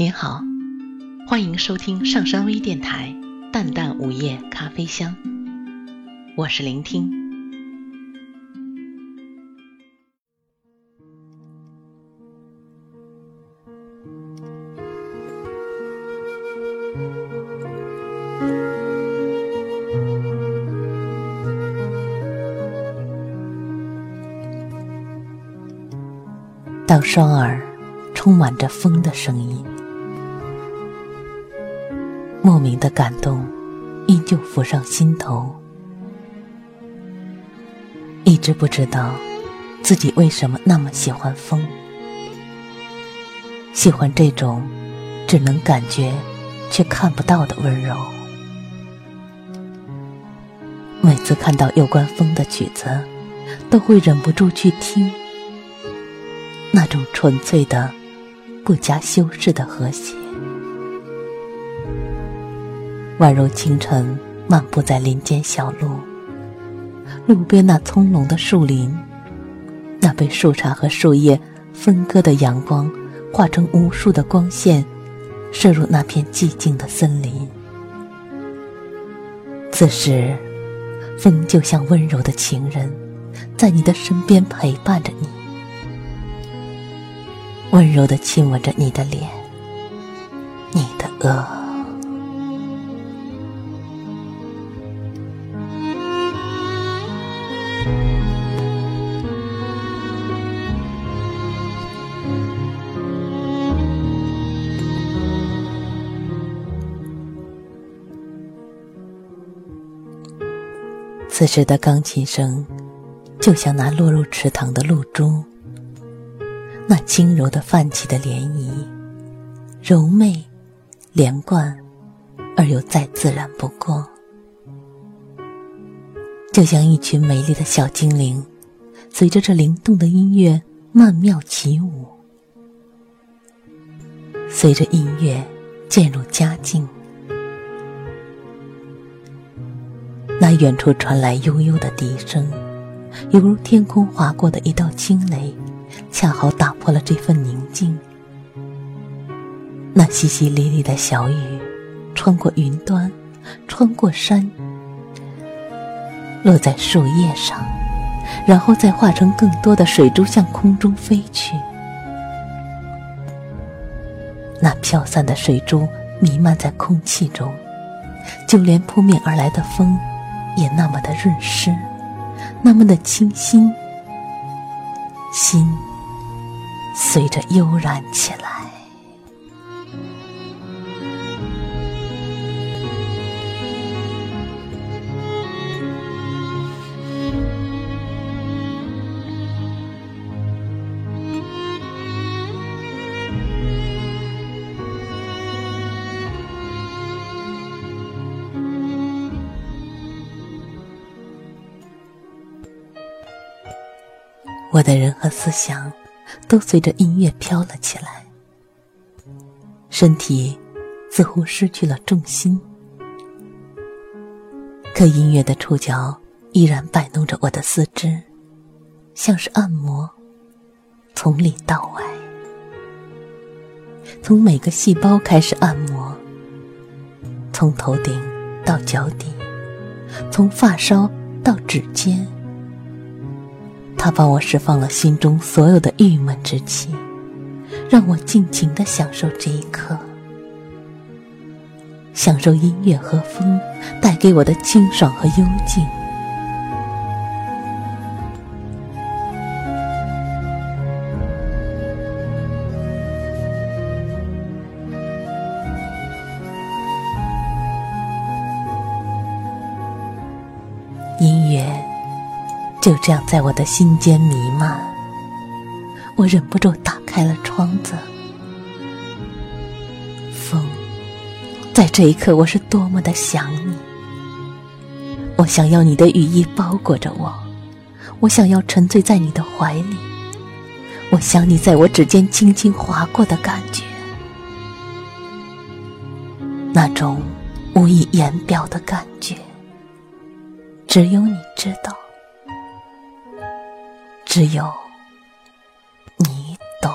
您好，欢迎收听上山微电台《淡淡午夜咖啡香》，我是聆听。当双耳充满着风的声音。莫名的感动，依旧浮上心头。一直不知道自己为什么那么喜欢风，喜欢这种只能感觉却看不到的温柔。每次看到有关风的曲子，都会忍不住去听，那种纯粹的、不加修饰的和谐。宛如清晨漫步在林间小路，路边那葱茏的树林，那被树杈和树叶分割的阳光，化成无数的光线，射入那片寂静的森林。此时，风就像温柔的情人，在你的身边陪伴着你，温柔的亲吻着你的脸，你的额。此时的钢琴声，就像那落入池塘的露珠，那轻柔的泛起的涟漪，柔媚、连贯，而又再自然不过。就像一群美丽的小精灵，随着这灵动的音乐曼妙起舞，随着音乐渐入佳境。那远处传来悠悠的笛声，犹如天空划过的一道惊雷，恰好打破了这份宁静。那淅淅沥沥的小雨，穿过云端，穿过山，落在树叶上，然后再化成更多的水珠向空中飞去。那飘散的水珠弥漫在空气中，就连扑面而来的风。也那么的润湿，那么的清新，心随着悠然起来。我的人和思想，都随着音乐飘了起来，身体似乎失去了重心，可音乐的触角依然摆弄着我的四肢，像是按摩，从里到外，从每个细胞开始按摩，从头顶到脚底，从发梢到指尖。他帮我释放了心中所有的郁闷之气，让我尽情的享受这一刻，享受音乐和风带给我的清爽和幽静。音乐。就这样在我的心间弥漫，我忍不住打开了窗子。风，在这一刻，我是多么的想你。我想要你的羽翼包裹着我，我想要沉醉在你的怀里，我想你在我指尖轻轻划过的感觉，那种无以言表的感觉，只有你知道。只有你懂。